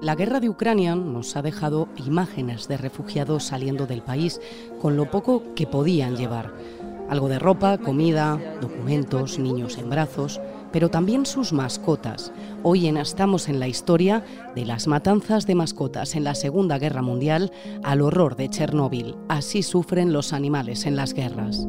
La guerra de Ucrania nos ha dejado imágenes de refugiados saliendo del país con lo poco que podían llevar. Algo de ropa, comida, documentos, niños en brazos, pero también sus mascotas. Hoy en Estamos en la historia de las matanzas de mascotas en la Segunda Guerra Mundial al horror de Chernóbil. Así sufren los animales en las guerras.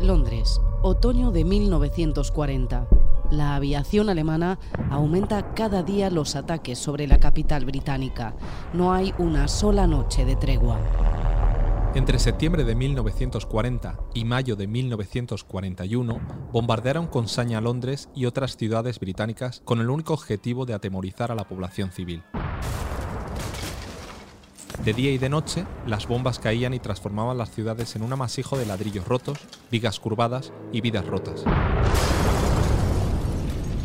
Londres, otoño de 1940 la aviación alemana aumenta cada día los ataques sobre la capital británica. No hay una sola noche de tregua. Entre septiembre de 1940 y mayo de 1941, bombardearon con saña Londres y otras ciudades británicas con el único objetivo de atemorizar a la población civil. De día y de noche, las bombas caían y transformaban las ciudades en un amasijo de ladrillos rotos, vigas curvadas y vidas rotas.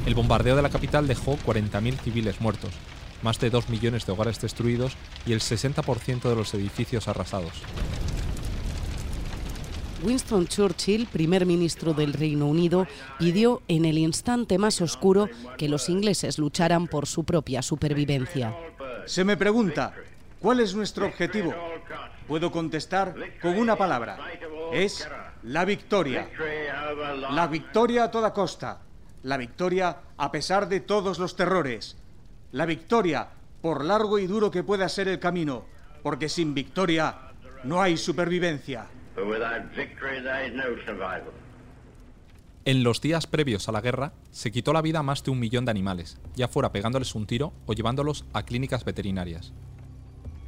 El bombardeo de la capital dejó 40.000 civiles muertos, más de 2 millones de hogares destruidos y el 60% de los edificios arrasados. Winston Churchill, primer ministro del Reino Unido, pidió en el instante más oscuro que los ingleses lucharan por su propia supervivencia. Se me pregunta, ¿cuál es nuestro objetivo? Puedo contestar con una palabra. Es la victoria. La victoria a toda costa. La victoria a pesar de todos los terrores. La victoria por largo y duro que pueda ser el camino, porque sin victoria no hay supervivencia. En los días previos a la guerra, se quitó la vida a más de un millón de animales, ya fuera pegándoles un tiro o llevándolos a clínicas veterinarias.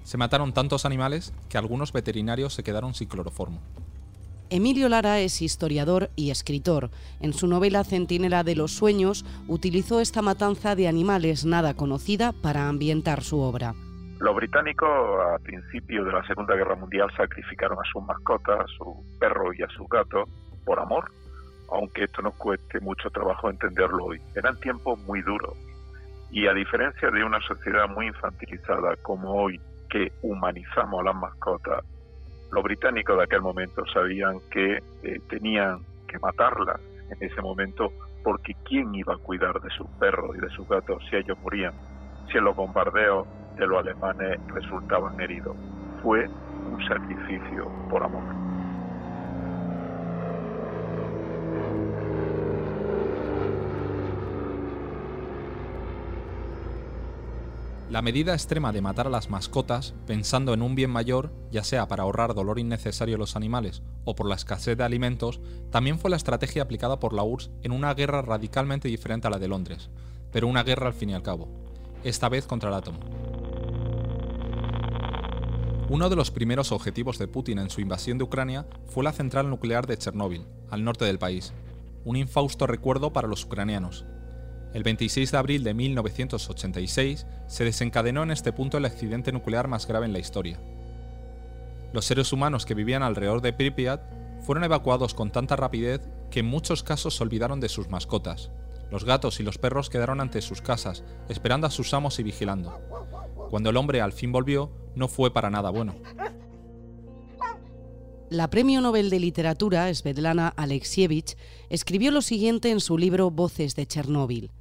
Se mataron tantos animales que algunos veterinarios se quedaron sin cloroformo. Emilio Lara es historiador y escritor. En su novela Centinela de los Sueños utilizó esta matanza de animales nada conocida para ambientar su obra. Los británicos a principio de la Segunda Guerra Mundial sacrificaron a sus mascotas, a su perro y a su gato, por amor, aunque esto nos cueste mucho trabajo entenderlo hoy. Eran tiempos muy duros y a diferencia de una sociedad muy infantilizada como hoy, que humanizamos a las mascotas los británicos de aquel momento sabían que eh, tenían que matarlas en ese momento porque ¿quién iba a cuidar de sus perros y de sus gatos si ellos morían? Si en los bombardeos de los alemanes resultaban heridos. Fue un sacrificio por amor. La medida extrema de matar a las mascotas, pensando en un bien mayor, ya sea para ahorrar dolor innecesario a los animales o por la escasez de alimentos, también fue la estrategia aplicada por la URSS en una guerra radicalmente diferente a la de Londres, pero una guerra al fin y al cabo, esta vez contra el átomo. Uno de los primeros objetivos de Putin en su invasión de Ucrania fue la central nuclear de Chernóbil, al norte del país, un infausto recuerdo para los ucranianos, el 26 de abril de 1986 se desencadenó en este punto el accidente nuclear más grave en la historia. Los seres humanos que vivían alrededor de Pripyat fueron evacuados con tanta rapidez que en muchos casos se olvidaron de sus mascotas. Los gatos y los perros quedaron ante sus casas, esperando a sus amos y vigilando. Cuando el hombre al fin volvió, no fue para nada bueno. La Premio Nobel de Literatura, Svetlana Alexievich, escribió lo siguiente en su libro Voces de Chernóbil.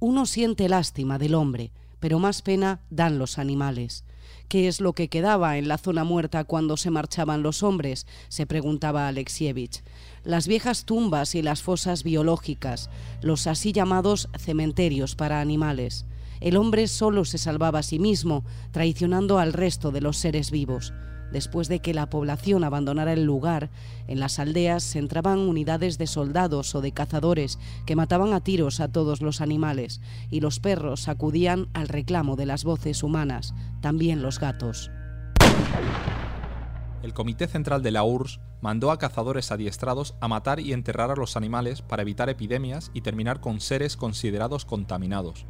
Uno siente lástima del hombre, pero más pena dan los animales. ¿Qué es lo que quedaba en la zona muerta cuando se marchaban los hombres? se preguntaba Alexievich. Las viejas tumbas y las fosas biológicas, los así llamados cementerios para animales. El hombre solo se salvaba a sí mismo, traicionando al resto de los seres vivos. Después de que la población abandonara el lugar, en las aldeas entraban unidades de soldados o de cazadores que mataban a tiros a todos los animales y los perros acudían al reclamo de las voces humanas, también los gatos. El Comité Central de la URSS mandó a cazadores adiestrados a matar y enterrar a los animales para evitar epidemias y terminar con seres considerados contaminados.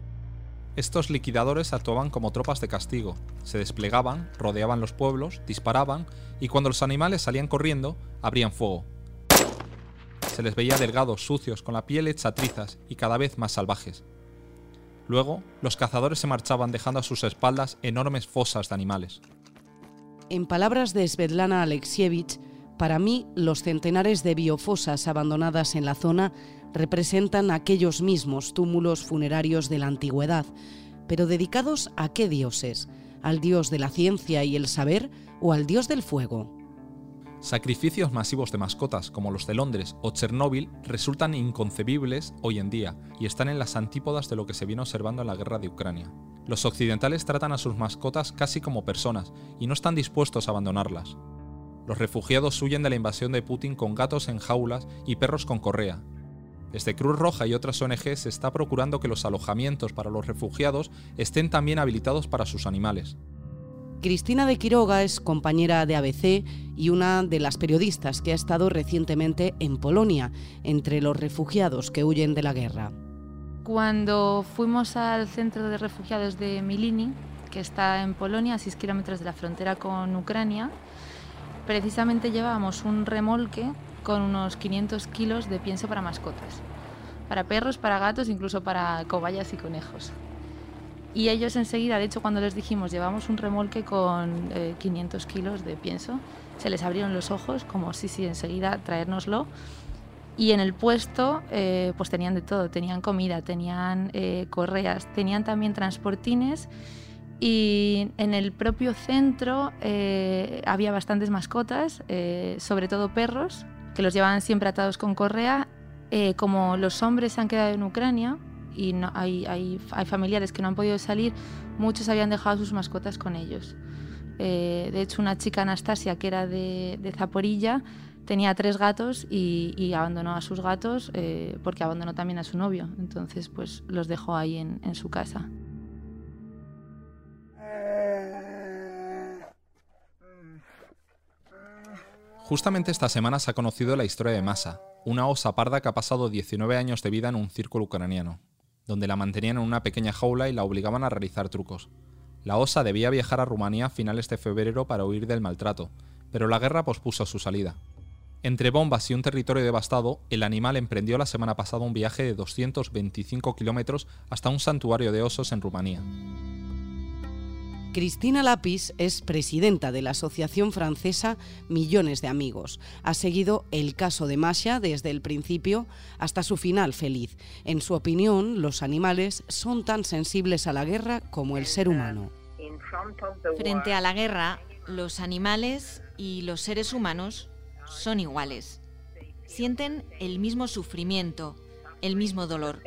Estos liquidadores actuaban como tropas de castigo, se desplegaban, rodeaban los pueblos, disparaban y cuando los animales salían corriendo, abrían fuego. Se les veía delgados, sucios, con la piel hecha trizas y cada vez más salvajes. Luego, los cazadores se marchaban dejando a sus espaldas enormes fosas de animales. En palabras de Svetlana Alexievich, Para mí, los centenares de biofosas abandonadas en la zona representan aquellos mismos túmulos funerarios de la antigüedad, pero dedicados a qué dioses? ¿Al dios de la ciencia y el saber o al dios del fuego? Sacrificios masivos de mascotas como los de Londres o Chernóbil resultan inconcebibles hoy en día y están en las antípodas de lo que se viene observando en la guerra de Ucrania. Los occidentales tratan a sus mascotas casi como personas y no están dispuestos a abandonarlas. Los refugiados huyen de la invasión de Putin con gatos en jaulas y perros con correa. Desde Cruz Roja y otras ONG se está procurando que los alojamientos para los refugiados estén también habilitados para sus animales. Cristina de Quiroga es compañera de ABC y una de las periodistas que ha estado recientemente en Polonia, entre los refugiados que huyen de la guerra. Cuando fuimos al centro de refugiados de Milini, que está en Polonia, a 6 kilómetros de la frontera con Ucrania, precisamente llevábamos un remolque con unos 500 kilos de pienso para mascotas, para perros, para gatos, incluso para cobayas y conejos. Y ellos enseguida, de hecho, cuando les dijimos llevamos un remolque con 500 eh, kilos de pienso, se les abrieron los ojos como sí, sí, enseguida traérnoslo. Y en el puesto eh, pues tenían de todo, tenían comida, tenían eh, correas, tenían también transportines y en el propio centro había bastantes mascotas, sobre todo perros, que los llevaban siempre atados con correa. como los hombres han quedado en Ucrania, y no, hay, hay, hay, familiares que no han podido salir, muchos habían dejado sus mascotas con ellos. Eh, de hecho, una chica Anastasia, que era de, de Zaporilla, tenía tres gatos y, y, abandonó a sus gatos eh, porque abandonó también a su novio. Entonces, pues los dejó ahí en, en su casa. Justamente esta semana se ha conocido la historia de Masa, una osa parda que ha pasado 19 años de vida en un círculo ucraniano donde la mantenían en una pequeña jaula y la obligaban a realizar trucos. La osa debía viajar a Rumanía a finales de febrero para huir del maltrato, pero la guerra pospuso su salida. Entre bombas y un territorio devastado, el animal emprendió la semana pasada un viaje de 225 kilómetros hasta un santuario de osos en Rumanía. Cristina Lapis es presidenta de la asociación francesa Millones de Amigos. Ha seguido el caso de Masha desde el principio hasta su final feliz. En su opinión, los animales son tan sensibles a la guerra como el ser humano. Frente a la guerra, los animales y los seres humanos son iguales. Sienten el mismo sufrimiento, el mismo dolor.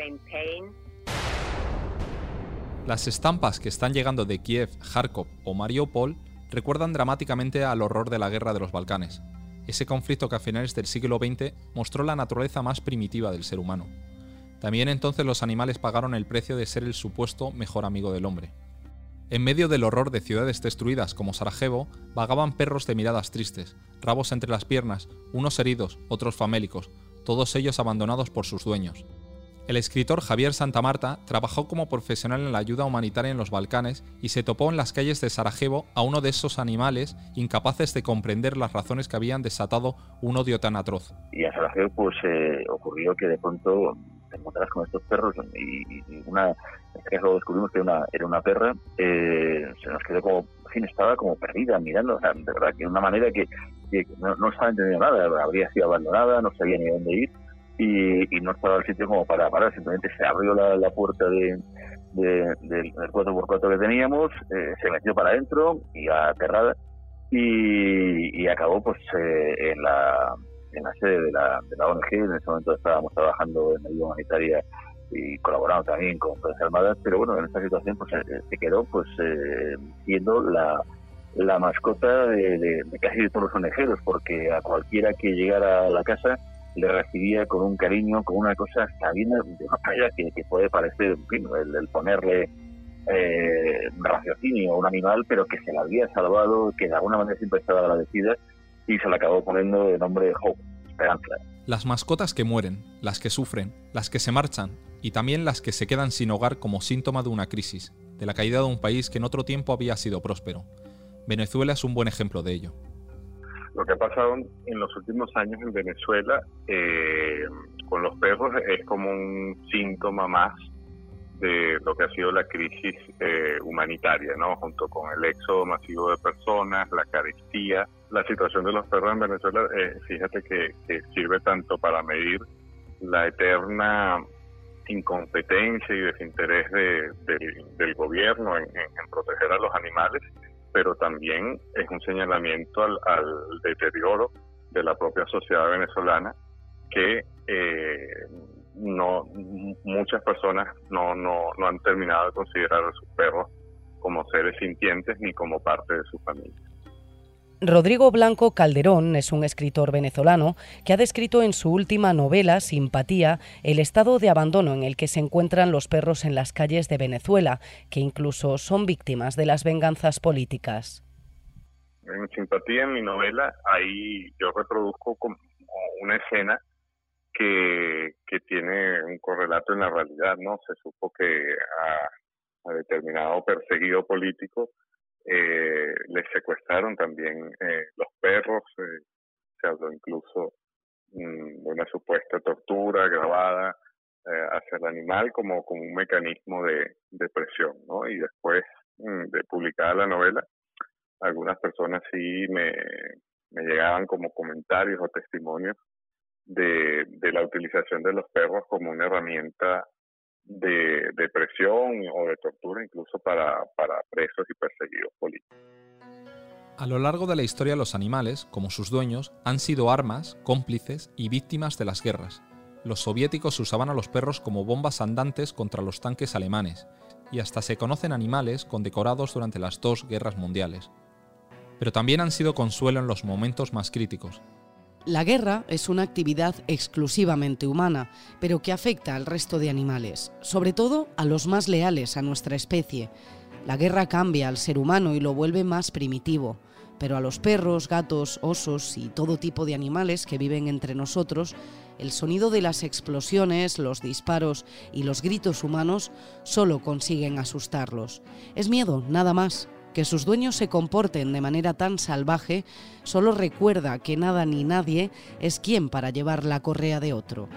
Las estampas que están llegando de Kiev, Kharkov o Mariupol recuerdan dramáticamente al horror de la guerra de los Balcanes, ese conflicto que a finales del siglo XX mostró la naturaleza más primitiva del ser humano. También entonces los animales pagaron el precio de ser el supuesto mejor amigo del hombre. En medio del horror de ciudades destruidas como Sarajevo, vagaban perros de miradas tristes, rabos entre las piernas, unos heridos, otros famélicos, todos ellos abandonados por sus dueños. El escritor Javier Santamarta trabajó como profesional en la ayuda humanitaria en los Balcanes y se topó en las calles de Sarajevo a uno de esos animales incapaces de comprender las razones que habían desatado un odio tan atroz. Y en Sarajevo pues eh, ocurrió que de pronto te encontrás con estos perros y, una vez que lo descubrimos que era una, era una perra, eh, se nos quedó como, en fin, estaba como perdida mirando, o sea, de verdad que de una manera que, no, no, estaba entendiendo nada, habría sido abandonada, no sabía ni dónde ir y, no estaba el sitio como para parar, simplemente se abrió la, puerta de, del 4x4 que teníamos, eh, se metió para adentro y aterrada y, y acabó pues eh, en la en la sede de la, de ONG, en ese momento estábamos trabajando en ayuda humanitaria y colaborando también con Fuerzas Armadas, pero bueno, en esta situación pues eh, se quedó pues siendo la, mascota de, de, casi de todos los ONGeros, porque a cualquiera que llegara a la casa le recibía con un cariño, con una cosa sabiendo de una manera que, puede parecer, el, ponerle eh, raciocinio a un animal, pero que se la había salvado, que de alguna manera siempre estaba agradecida y se la acabó poniendo de nombre Hope, Esperanza. Las mascotas que mueren, las que sufren, las que se marchan y también las que se quedan sin hogar como síntoma de una crisis, de la caída de un país que en otro tiempo había sido próspero. Venezuela es un buen ejemplo de ello. Lo que ha pasado en los últimos años en Venezuela eh, con los perros es como un síntoma más de lo que ha sido la crisis eh, humanitaria, ¿no? Junto con el éxodo masivo de personas, la carestía la situación de los perros en Venezuela, eh, fíjate que, sirve tanto para medir la eterna incompetencia y desinterés del gobierno en, proteger a los animales, pero también es un señalamiento al, deterioro de la propia sociedad venezolana que eh, no muchas personas no, no, no han terminado de considerar a sus perros como seres sintientes ni como parte de su familia. Rodrigo Blanco Calderón es un escritor venezolano que ha descrito en su última novela, Simpatía, el estado de abandono en el que se encuentran los perros en las calles de Venezuela, que incluso son víctimas de las venganzas políticas. En Simpatía, en mi novela, ahí yo reproduzco como una escena que, tiene un correlato en la realidad, ¿no? Se supo que a determinado perseguido político eh, les secuestraron también eh, los perros, eh, se habló incluso mm, de una supuesta tortura grabada eh, hacia el animal como, como un mecanismo de, presión, ¿no? Y después mm, de publicar la novela, algunas personas sí me, me llegaban como comentarios o testimonios de, de la utilización de los perros como una herramienta de, presión o de tortura incluso para, para presos y perseguidos políticos. A lo largo de la historia los animales, como sus dueños, han sido armas, cómplices y víctimas de las guerras. Los soviéticos usaban a los perros como bombas andantes contra los tanques alemanes, y hasta se conocen animales condecorados durante las dos guerras mundiales. Pero también han sido consuelo en los momentos más críticos, la guerra es una actividad exclusivamente humana, pero que afecta al resto de animales, sobre todo a los más leales a nuestra especie. La guerra cambia al ser humano y lo vuelve más primitivo, pero a los perros, gatos, osos y todo tipo de animales que viven entre nosotros, el sonido de las explosiones, los disparos y los gritos humanos solo consiguen asustarlos. Es miedo, nada más. Que sus dueños se comporten de manera tan salvaje solo recuerda que nada ni nadie es quien para llevar la correa de otro.